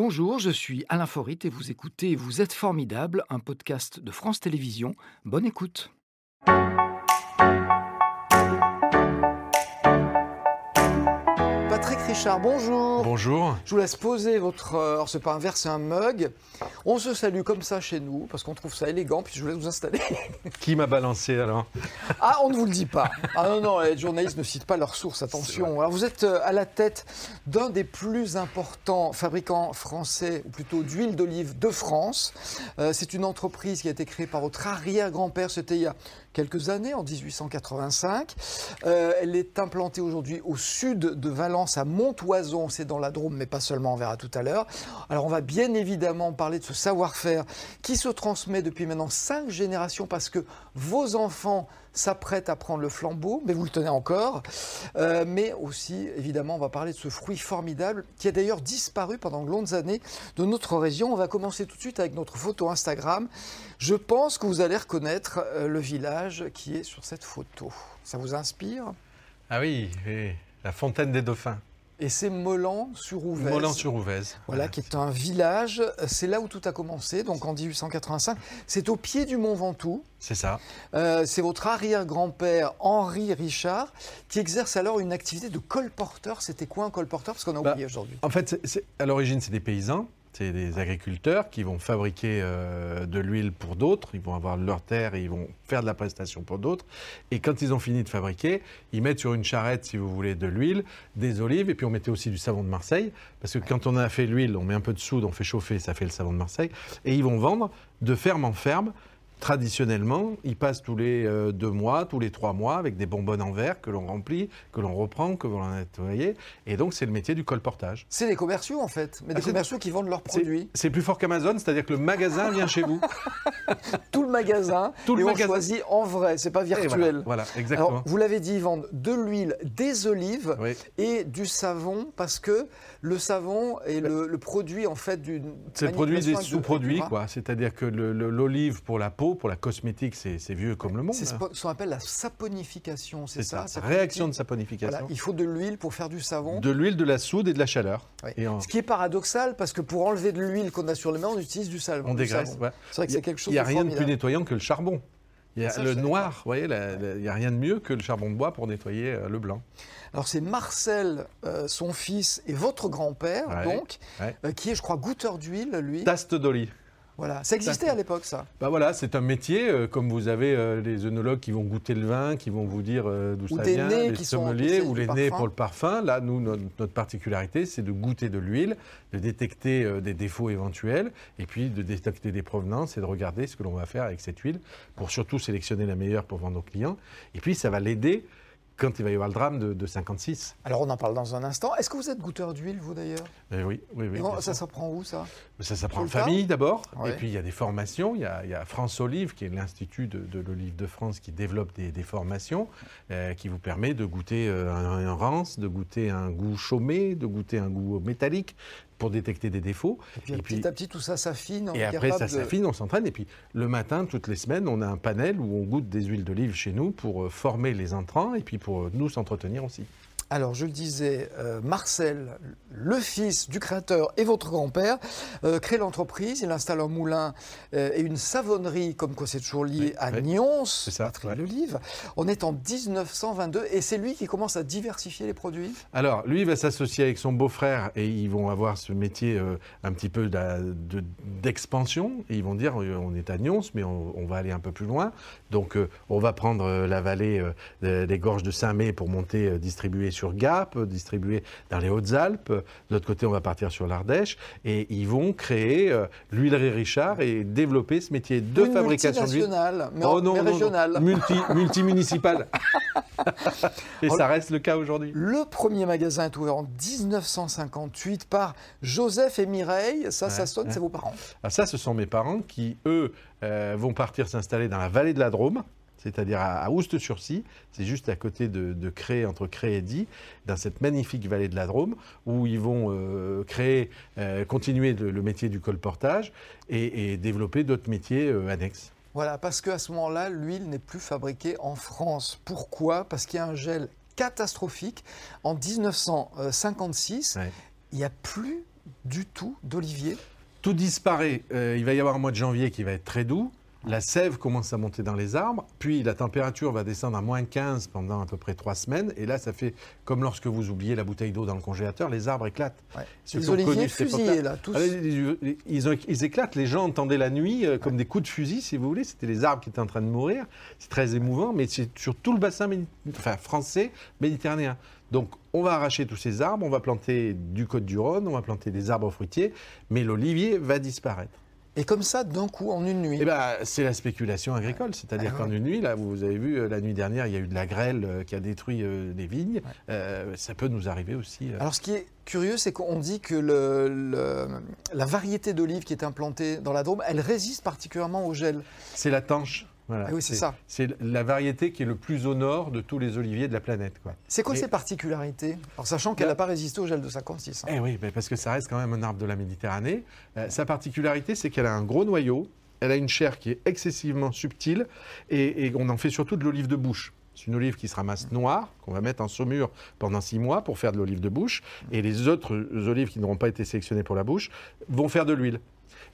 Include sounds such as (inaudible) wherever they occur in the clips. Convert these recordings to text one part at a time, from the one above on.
Bonjour, je suis Alain Forit et vous écoutez Vous êtes formidable, un podcast de France Télévisions. Bonne écoute. Richard, bonjour. Bonjour. Je vous laisse poser votre. euh, Alors, c'est pas un verre, c'est un mug. On se salue comme ça chez nous parce qu'on trouve ça élégant, puis je vous laisse vous installer. (laughs) Qui m'a balancé alors? Ah, on ne vous le dit pas. Ah non, non, les journalistes ne citent pas leurs sources, attention. Alors vous êtes euh, à la tête d'un des plus importants fabricants français, ou plutôt d'huile d'olive de France. Euh, c'est une entreprise qui a été créée par votre arrière-grand-père, c'était il y a quelques années, en 1885. Euh, elle est implantée aujourd'hui au sud de Valence, à Montoison, c'est dans la Drôme, mais pas seulement, on verra tout à l'heure. Alors on va bien évidemment parler de ce savoir-faire qui se transmet depuis maintenant cinq générations parce que vos enfants s'apprêtent à prendre le flambeau, mais vous le tenez encore. Euh, mais aussi, évidemment, on va parler de ce fruit formidable qui a d'ailleurs disparu pendant de longues années de notre région. On va commencer tout de suite avec notre photo Instagram. Je pense que vous allez reconnaître euh, le village qui est sur cette photo. Ça vous inspire? Ah oui, la fontaine des dauphins. Et c'est Molan-sur-Ouvèze. Molan-sur-Ouvèze. Voilà, qui est un village. C'est là où tout a commencé, donc en 1885. C'est au pied du Mont Ventoux. C'est ça. Euh, c'est votre arrière-grand-père Henri Richard qui exerce alors une activité de colporteur. C'était quoi un colporteur? Parce qu'on a Bah, oublié aujourd'hui. En fait, à l'origine, c'est des paysans, c'est des agriculteurs qui vont fabriquer euh, de l'huile pour d'autres. Ils vont avoir leur terre et ils vont faire de la prestation pour d'autres. Et quand ils ont fini de fabriquer, ils mettent sur une charrette, si vous voulez, de l'huile, des olives, et puis on mettait aussi du savon de Marseille. Parce que quand on a fait l'huile, on met un peu de soude, on fait chauffer, ça fait le savon de Marseille. Et ils vont vendre de ferme en ferme. Traditionnellement, ils passent tous les euh, deux mois, tous les trois mois, avec des bonbonnes en verre que l'on remplit, que l'on reprend, que l'on nettoie. Et donc, c'est le métier du colportage. C'est des commerciaux en fait, mais des Ah, c'est- commerciaux qui vendent leurs produits. C'est plus fort qu'Amazon, c'est-à-dire que le magasin vient chez vous. (laughs) Tout le magasin, (laughs) Tout le et on magasin. choisit en vrai, c'est pas virtuel. voilà, voilà, exactement. Alors, vous l'avez dit, ils vendent de l'huile, des olives Oui. et du savon parce que le savon est le, le produit en fait d'une. C'est le produit des sous-produits, quoi. C'est-à-dire que l'olive pour la peau, pour la cosmétique, c'est vieux comme le monde. C'est ce hein. qu'on appelle la saponification, c'est ça, ça, réaction de saponification. Voilà, il faut de l'huile pour faire du savon. De l'huile, de la soude et de la chaleur. Et Ce qui est paradoxal parce que pour enlever de l'huile qu'on a sur les mains, on utilise du savon. on dégraisse. ouais. C'est vrai que c'est quelque chose Il n'y a de rien de plus nettoyant que le charbon. Il y a Ça, le noir, vous voyez, il n'y a rien de mieux que le charbon de bois pour nettoyer euh, le blanc. Alors c'est Marcel, euh, son fils, et votre grand-père, Ouais, donc, ouais. euh, qui est, je crois, goûteur d'huile, lui. Taste d'olive. Voilà, ça existait à l'époque, ça. Bah voilà, c'est un métier, euh, comme vous avez euh, les œnologues qui vont goûter le vin, qui vont vous dire euh, d'où ça vient, nez les sommeliers, ou les nez pour le parfum. Là, nous, notre, notre particularité, c'est de goûter de l'huile, de détecter des défauts éventuels, et puis de détecter des provenances et de regarder ce que l'on va faire avec cette huile, pour surtout sélectionner la meilleure pour vendre aux clients. Et puis, ça va l'aider quand il va y avoir le drame de, de 56. Alors on en parle dans un instant. Est-ce que vous êtes goûteur d'huile, vous d'ailleurs? Euh, oui, oui, oui. Non, Ça s'apprend où, ça? Ça s'apprend en famille d'abord, Ouais. et puis il y a des formations. Il y a, il y a France Olive, qui est l'Institut de, de l'Olive de France, qui développe des, des formations euh, qui vous permet de goûter euh, un, un rance, de goûter un goût chaumé, de goûter un goût métallique pour détecter des défauts. Et puis, Et petit à petit, tout ça s'affine. on Et après, ça de- s'affine, on s'entraîne. Et puis, le matin, toutes les semaines, on a un panel où on goûte des huiles d'olive chez nous pour euh, former les entrants et puis pour euh, nous s'entretenir aussi. Alors, je le disais, euh, Marcel, le fils du créateur et votre grand-père, euh, crée l'entreprise. Il installe un moulin euh, et une savonnerie, comme quoi c'est toujours lié Oui, à oui. Nyons, Patrick ouais. Lelive. On est en 1922 et c'est lui qui commence à diversifier les produits? Alors, lui, va s'associer avec son beau-frère et ils vont avoir ce métier un petit peu de- d'expansion. Ils vont dire, on est à Nyons, mais on, on va aller un peu plus loin. Donc, on va prendre la vallée des- gorges de Saint-Mé pour monter, distribuer sur Gap, distribuer dans les Hautes-Alpes. De l'autre côté, on va partir sur l'Ardèche. Et ils vont créer euh, l'huilerie Richard et développer ce métier de Une fabrication d'huile. mais, Oh non, mais non, non. régionale. Multi, multimunicipal. (laughs) (laughs) et ça reste le cas aujourd'hui. Le premier magasin est ouvert en 1958 par Joseph et Mireille. Ça, ça sonne, ouais. c'est vos parents. Ah, ça, ce sont mes parents qui, eux, euh, vont partir s'installer dans la vallée de la Drôme, c'est-à-dire à, à Oust-sur-Scie. C'est juste à côté de, de Cré, entre Cré et Die, dans cette magnifique vallée de la Drôme, où ils vont euh, créer, euh, continuer le, le métier du colportage et, et développer d'autres métiers euh, annexes. Voilà, parce qu'à ce moment-là, l'huile n'est plus fabriquée en France. Pourquoi? Parce qu'il y a un gel catastrophique. En 1956, Ouais. il n'y a plus du tout d'olivier Tout disparaît. Euh, il va y avoir un mois de janvier qui va être très doux. La sève commence à monter dans les arbres, puis la température va descendre à moins 15 pendant à peu près trois semaines. Et là, ça fait comme lorsque vous oubliez la bouteille d'eau dans le congélateur, les arbres éclatent. Ouais. Ceux Les oliviers fusillés, là, tous. Ah, ils, ont- ils éclatent. Les gens entendaient la nuit euh, comme des coups de fusil, si vous voulez. C'était les arbres qui étaient en train de mourir. C'est très émouvant, mais c'est sur tout le bassin enfin, français méditerranéen. Donc, on va arracher tous ces arbres, on va planter du Côte-du-Rhône, on va planter des arbres fruitiers, mais l'olivier va disparaître. Et comme ça, d'un coup, en une nuit. Eh ben, c'est la spéculation agricole, c'est-à-dire Ah qu'en ouais. une nuit, là, vous avez vu, euh, la nuit dernière, il y a eu de la grêle euh, qui a détruit les vignes. Euh, ça peut nous arriver aussi. Alors, ce qui est curieux, c'est qu'on dit que le- le- la variété d'olive qui est implantée dans la Drôme, elle résiste particulièrement au gel. C'est la tanche. Voilà. Ah oui, c'est ça. C'est la variété qui est le plus au nord de tous les oliviers de la planète. C'est quoi Et- ses particularités? Alors, sachant qu'elle n'a pas résisté au gel de 56. hein. Eh oui, parce que ça reste quand même un arbre de la Méditerranée. Euh, sa particularité, c'est qu'elle a un gros noyau, elle a une chair qui est excessivement subtile, et, et on en fait surtout de l'olive de bouche. C'est une olive qui se ramasse noire, qu'on va mettre en saumure pendant six mois pour faire de l'olive de bouche, et les autres olives qui n'auront pas été sélectionnées pour la bouche vont faire de l'huile.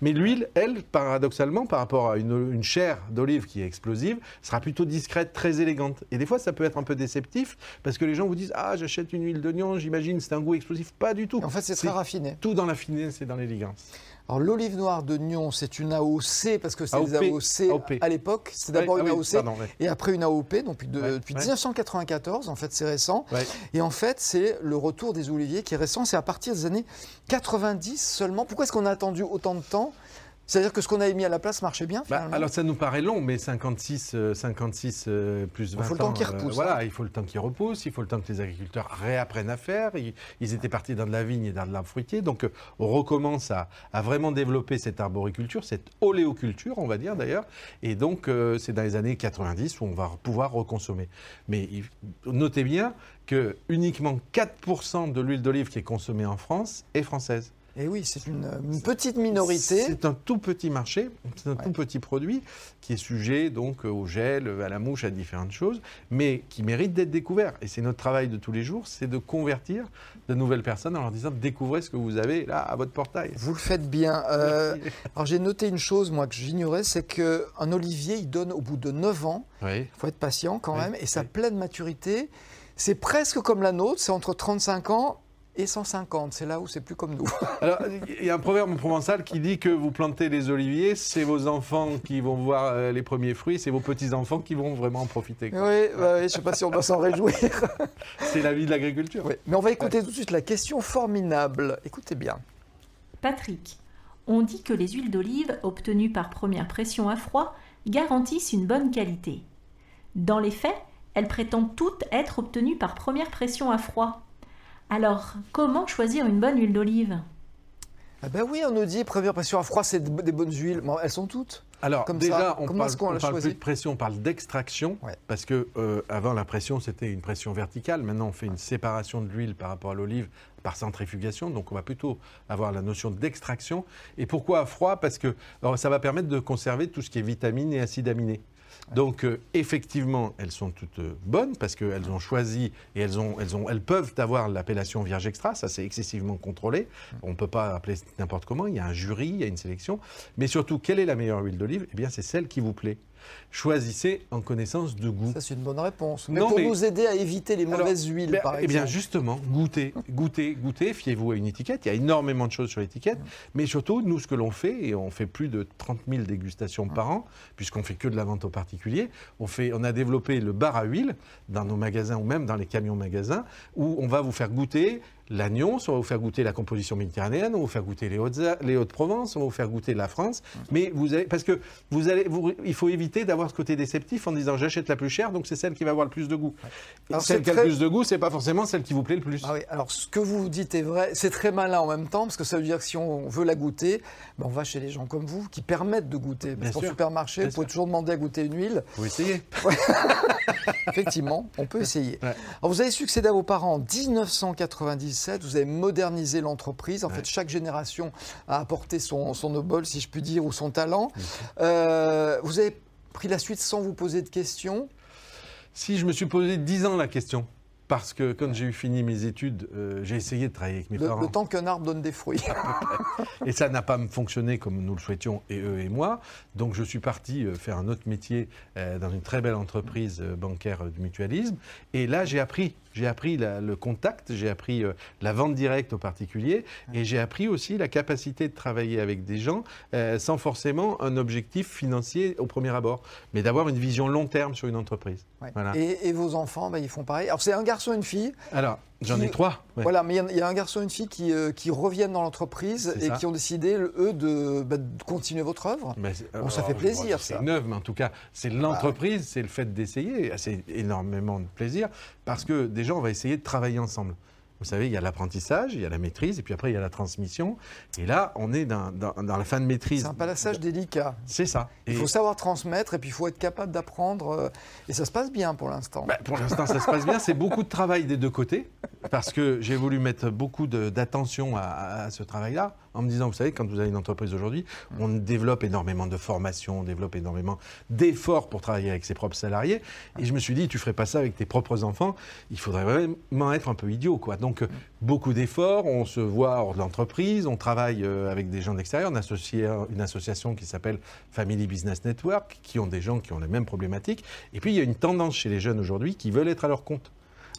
Mais l'huile, elle, paradoxalement, par rapport à une, une chair d'olive qui est explosive, sera plutôt discrète, très élégante. Et des fois, ça peut être un peu déceptif, parce que les gens vous disent Ah, j'achète une huile d'oignon, j'imagine, c'est un goût explosif. Pas du tout. En fait, c'est très raffiné. Tout dans la finesse et dans l'élégance. Alors, l'olive noire de Nyon, c'est une AOC, parce que c'est des. AOC AOP. à l'époque. C'est d'abord Ouais, ah une oui, AOC. pardon, ouais. Et après une AOP, donc depuis, de- Ouais, depuis ouais. 1994, en fait c'est récent. Et en fait c'est le retour des oliviers qui est récent, c'est à partir des années 90 seulement. Pourquoi est-ce qu'on a attendu autant de temps? C'est-à-dire que ce qu'on avait mis à la place marchait bien Bah, alors ça nous paraît long, mais 56, euh, 56 euh, plus 20 Il faut le temps ans, qu'il euh, repousse, voilà, hein. il faut le temps qu'il repousse, il faut le temps que les agriculteurs réapprennent à faire. Ils, ils étaient partis dans de la vigne et dans de l'arbre fruitier, donc euh, on recommence à, à vraiment développer cette arboriculture, cette oléoculture, on va dire d'ailleurs. Et donc euh, c'est dans les années 90 où on va pouvoir reconsommer. Mais notez bien que uniquement 4% de l'huile d'olive qui est consommée en France est française. Et oui, c'est une, une petite minorité. C'est un tout petit marché, c'est un Ouais. tout petit produit qui est sujet donc au gel, à la mouche, à différentes choses, mais qui mérite d'être découvert. Et c'est notre travail de tous les jours, c'est de convertir de nouvelles personnes en leur disant découvrez ce que vous avez là à votre portail. Vous le faites bien. Euh, alors j'ai noté une chose moi que j'ignorais, c'est qu'un olivier, il donne au bout de 9 ans, Oui. il faut être patient quand Oui, même, et sa oui. pleine maturité, c'est presque comme la nôtre, c'est entre 35 ans et 150. C'est là où c'est plus comme nous. (laughs) Alors, il y a un proverbe provençal qui dit que vous plantez les oliviers, c'est vos enfants qui vont voir euh, les premiers fruits, c'est vos petits-enfants qui vont vraiment en profiter. quoi. oui, bah oui, je ne sais pas si on doit s'en réjouir. (laughs) C'est la vie de l'agriculture. Oui, Mais on va écouter tout de suite la question formidable. Écoutez bien. Patrick, on dit que les huiles d'olive obtenues par première pression à froid garantissent une bonne qualité. Dans les faits, elles prétendent toutes être obtenues par première pression à froid. Alors, comment choisir une bonne huile d'olive? Ah ben oui, on nous dit première pression à froid, c'est de- des bonnes huiles. Mais elles sont toutes. Alors Comme déjà, ça, on comment parle, on plus de pression, on parle d'extraction, Ouais. parce que euh, avant la pression c'était une pression verticale. Maintenant on fait une séparation de l'huile par rapport à l'olive par centrifugation, donc on va plutôt avoir la notion d'extraction. Et pourquoi à froid? Parce que alors, ça va permettre de conserver tout ce qui est vitamines et acides aminés. Donc euh, effectivement, elles sont toutes euh, bonnes parce qu'elles ont choisi et elles, ont, elles, ont, elles peuvent avoir l'appellation vierge extra, ça c'est excessivement contrôlé. On ne peut pas appeler n'importe comment, il y a un jury, il y a une sélection. Mais surtout, quelle est la meilleure huile d'olive? Eh bien, c'est celle qui vous plaît. Choisissez en connaissance de goût. Ça, c'est une bonne réponse. Mais Non, pour mais- nous aider à éviter les Alors, mauvaises huiles, Ben, par eh exemple. bien, justement, goûtez, goûtez, goûtez, fiez-vous à une étiquette. Il y a énormément de choses sur l'étiquette. Mais surtout, nous, ce que l'on fait, et on fait plus de 30 000 dégustations par an, puisqu'on fait que de la vente aux particuliers, on, fait, on a développé le bar à huile dans nos magasins ou même dans les camions magasins, où on va vous faire goûter l'agnon, on va vous faire goûter la composition méditerranéenne, on va vous faire goûter les Hautes- les Hauts-de-Provence, on va vous faire goûter la France. Mais vous parce que vous allez, vous- il faut éviter d'avoir ce côté déceptif en disant j'achète la plus chère, donc c'est celle qui va avoir le plus de goût. Celle qui a très- le plus de goût, c'est pas forcément celle qui vous plaît le plus. Ah oui, alors ce que vous dites est vrai, c'est très malin en même temps, parce que ça veut dire que si on veut la goûter, ben, on va chez les gens comme vous qui permettent de goûter. Parce sûr, supermarché, bien vous pouvez sûr. toujours demander à goûter une huile. Faut essayer. (laughs) Effectivement, on peut essayer. Ouais. Alors, vous avez succédé à vos parents en 1997, vous avez modernisé l'entreprise. En Ouais. fait, chaque génération a apporté son, son obol, si je puis dire, ou son talent. Euh, vous avez pris la suite sans vous poser de questions? Si je me suis posé 10 ans la question, parce que quand j'ai eu fini mes études, euh, j'ai essayé de travailler avec mes Le, parents. le temps qu'un arbre donne des fruits. (laughs) Et ça n'a pas fonctionné comme nous le souhaitions, et eux et moi. Donc je suis parti euh, faire un autre métier euh, dans une très belle entreprise bancaire de mutualisme. Et là, j'ai appris. J'ai appris la- le contact, j'ai appris euh, la vente directe aux particuliers, et j'ai appris aussi la capacité de travailler avec des gens euh, sans forcément un objectif financier au premier abord, mais d'avoir une vision long terme sur une entreprise. Ouais. Voilà. Et, et vos enfants, bah, ils font pareil. Alors c'est un garçon et une fille. Alors, j'en ai trois. ouais. Voilà, mais il y a- il y, a un garçon et une fille qui, euh, qui reviennent dans l'entreprise et ça. qui ont décidé, eux, de, bah, de continuer votre œuvre. Mais Bon, ça alors, fait plaisir, c'est ça. neuf, mais en tout cas, c'est l'entreprise, c'est le fait d'essayer. C'est énormément de plaisir parce que déjà, on va essayer de travailler ensemble. Vous savez, il y a l'apprentissage, il y a la maîtrise, et puis après, il y a la transmission. Et là, on est dans, dans- dans la fin de maîtrise. C'est un palassage délicat. C'est ça. Il faut savoir transmettre et puis il faut être capable d'apprendre. euh, et ça se passe bien pour l'instant. Bah, pour l'instant, ça se passe bien. C'est beaucoup de travail des deux côtés, parce que j'ai voulu mettre beaucoup d'attention à, à ce travail-là, en me disant, vous savez, quand vous avez une entreprise aujourd'hui, on développe énormément de formations, on développe énormément d'efforts pour travailler avec ses propres salariés. Et je me suis dit, tu ferais pas ça avec tes propres enfants, il faudrait vraiment être un peu idiot, quoi. Donc, euh, beaucoup d'efforts, on se voit hors de l'entreprise, on travaille euh, avec des gens d'extérieur, on associe une association qui s'appelle Family Business Network, qui ont des gens qui ont les mêmes problématiques. Et puis, il y a une tendance chez les jeunes aujourd'hui qui veulent être à leur compte.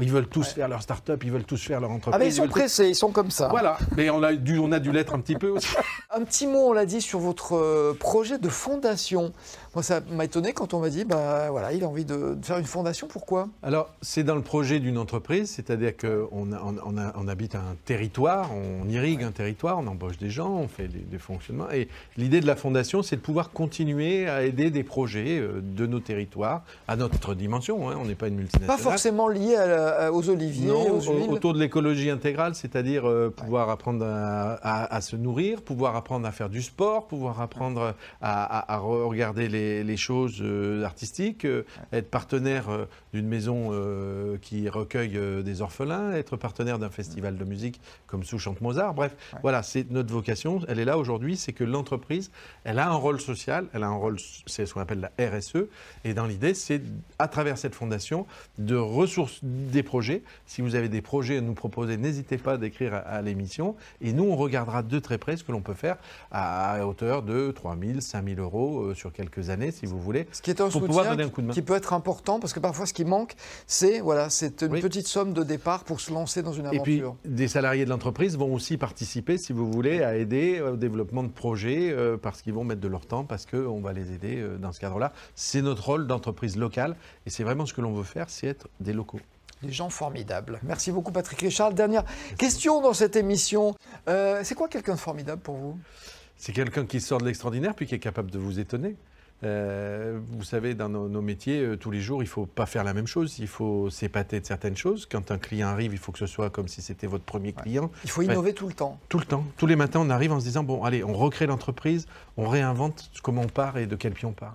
Ils veulent tous faire leur start-up, ils veulent tous faire leur entreprise. Ah mais ils sont tous- pressés, ils sont comme ça. Voilà, mais on a dû, on a dû l'être un petit peu aussi. (laughs) Un petit mot, on l'a dit, sur votre euh, projet de fondation. Moi, ça m'a étonné quand on m'a dit, bah voilà, il a envie de, de faire une fondation. Pourquoi? Alors, c'est dans le projet d'une entreprise, c'est-à-dire qu'on a- on, on a- on habite un territoire, on irrigue un territoire, on embauche des gens, on fait des, des fonctionnements. Et l'idée de la fondation, c'est de pouvoir continuer à aider des projets euh, de nos territoires, à notre dimension. hein, on n'est pas une multinationale. Pas forcément lié à la- à- aux oliviers, Non, aux au- huiles. autour de l'écologie intégrale, c'est-à-dire euh, pouvoir apprendre à, à- à se nourrir, pouvoir apprendre à faire du sport, pouvoir apprendre à, regarder les, les choses euh, artistiques, euh, être partenaire euh, d'une maison euh, qui recueille euh, des orphelins, être partenaire d'un festival de musique comme Sous chante Mozart. Bref, Ouais. voilà, c'est notre vocation. Elle est là aujourd'hui, c'est que l'entreprise, elle a un rôle social, elle a un rôle, c'est ce qu'on appelle la RSE. Et dans l'idée, c'est à travers cette fondation de ressources des projets. Si vous avez des projets à nous proposer, n'hésitez pas d'écrire à, à l'émission. Et nous, on regardera de très près ce que l'on peut faire à, à hauteur de 3 000, 5 000 euros euh, sur quelques années, si vous voulez. Ce qui est un Pour soutien donner un coup de main. qui peut être important parce que parfois ce qui manque, c'est voilà, une Oui. petite somme de départ pour se lancer dans une Et puis, aventure. des salariés de l'entreprise vont aussi participer, si vous voulez, à aider au développement de projets euh, parce qu'ils vont mettre de leur temps, parce qu'on va les aider euh, dans ce cadre-là. C'est notre rôle d'entreprise locale et c'est vraiment ce que l'on veut faire, c'est être des locaux. Des gens formidables. Merci beaucoup Patrick Richard. Dernière question dans cette émission. Euh, c'est quoi quelqu'un de formidable pour vous? C'est quelqu'un qui sort de l'extraordinaire puis qui est capable de vous étonner. Euh, vous savez, dans nos, nos métiers, euh, tous les jours, il ne faut pas faire la même chose. Il faut s'épater de certaines choses. Quand un client arrive, il faut que ce soit comme si c'était votre premier client. Il faut innover tout le temps. Tout le temps. Tous les matins, on arrive en se disant, bon, allez, on recrée l'entreprise, on réinvente comment on part et de quel pied on part.